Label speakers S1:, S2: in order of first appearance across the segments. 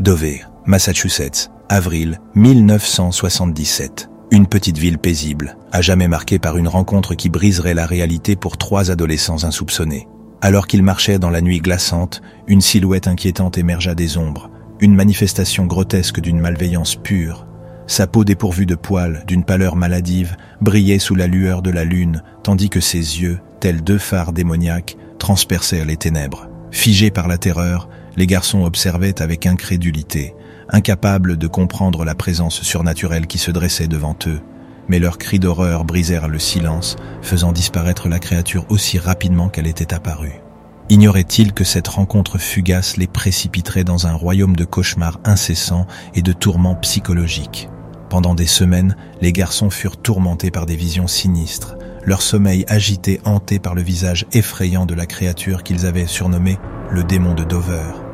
S1: Dover, Massachusetts, avril 1977. Une petite ville paisible, à jamais marquée par une rencontre qui briserait la réalité pour trois adolescents insoupçonnés. Alors qu'ils marchaient dans la nuit glaçante, une silhouette inquiétante émergea des ombres, une manifestation grotesque d'une malveillance pure. Sa peau dépourvue de poils, d'une pâleur maladive, brillait sous la lueur de la lune, tandis que ses yeux, tels deux phares démoniaques, transpercèrent les ténèbres. Figés par la terreur, les garçons observaient avec incrédulité, incapables de comprendre la présence surnaturelle qui se dressait devant eux. Mais leurs cris d'horreur brisèrent le silence, faisant disparaître la créature aussi rapidement qu'elle était apparue. Ignorait-il que cette rencontre fugace les précipiterait dans un royaume de cauchemars incessants et de tourments psychologiques? Pendant des semaines, les garçons furent tourmentés par des visions sinistres, leur sommeil agité hanté par le visage effrayant de la créature qu'ils avaient surnommée le démon de Dover.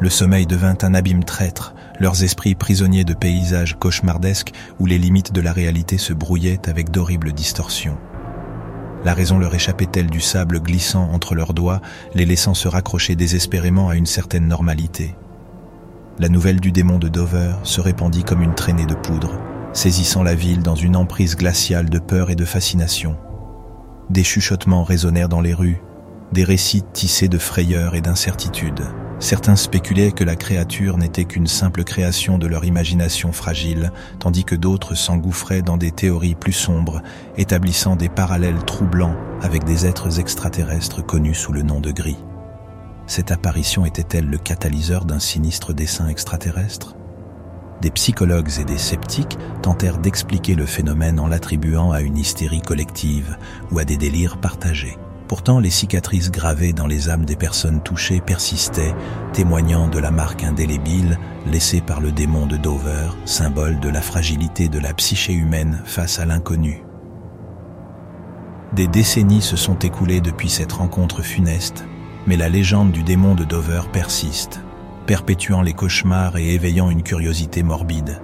S1: Le sommeil devint un abîme traître, leurs esprits prisonniers de paysages cauchemardesques où les limites de la réalité se brouillaient avec d'horribles distorsions. La raison leur échappait-elle du sable glissant entre leurs doigts, les laissant se raccrocher désespérément à une certaine normalité? La nouvelle du démon de Dover se répandit comme une traînée de poudre, saisissant la ville dans une emprise glaciale de peur et de fascination. Des chuchotements résonnèrent dans les rues, des récits tissés de frayeur et d'incertitude. Certains spéculaient que la créature n'était qu'une simple création de leur imagination fragile, tandis que d'autres s'engouffraient dans des théories plus sombres, établissant des parallèles troublants avec des êtres extraterrestres connus sous le nom de gris. Cette apparition était-elle le catalyseur d'un sinistre dessin extraterrestre? Des psychologues et des sceptiques tentèrent d'expliquer le phénomène en l'attribuant à une hystérie collective ou à des délires partagés. Pourtant, les cicatrices gravées dans les âmes des personnes touchées persistaient, témoignant de la marque indélébile laissée par le démon de Dover, symbole de la fragilité de la psyché humaine face à l'inconnu. Des décennies se sont écoulées depuis cette rencontre funeste, mais la légende du démon de Dover persiste, perpétuant les cauchemars et éveillant une curiosité morbide.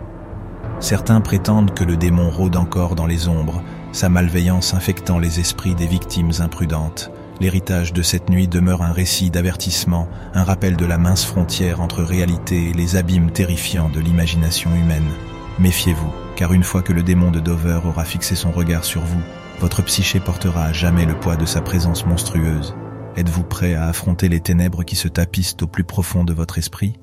S1: Certains prétendent que le démon rôde encore dans les ombres, sa malveillance infectant les esprits des victimes imprudentes. L'héritage de cette nuit demeure un récit d'avertissement, un rappel de la mince frontière entre réalité et les abîmes terrifiants de l'imagination humaine. Méfiez-vous, car une fois que le démon de Dover aura fixé son regard sur vous, votre psyché portera à jamais le poids de sa présence monstrueuse. Êtes-vous prêt à affronter les ténèbres qui se tapissent au plus profond de votre esprit?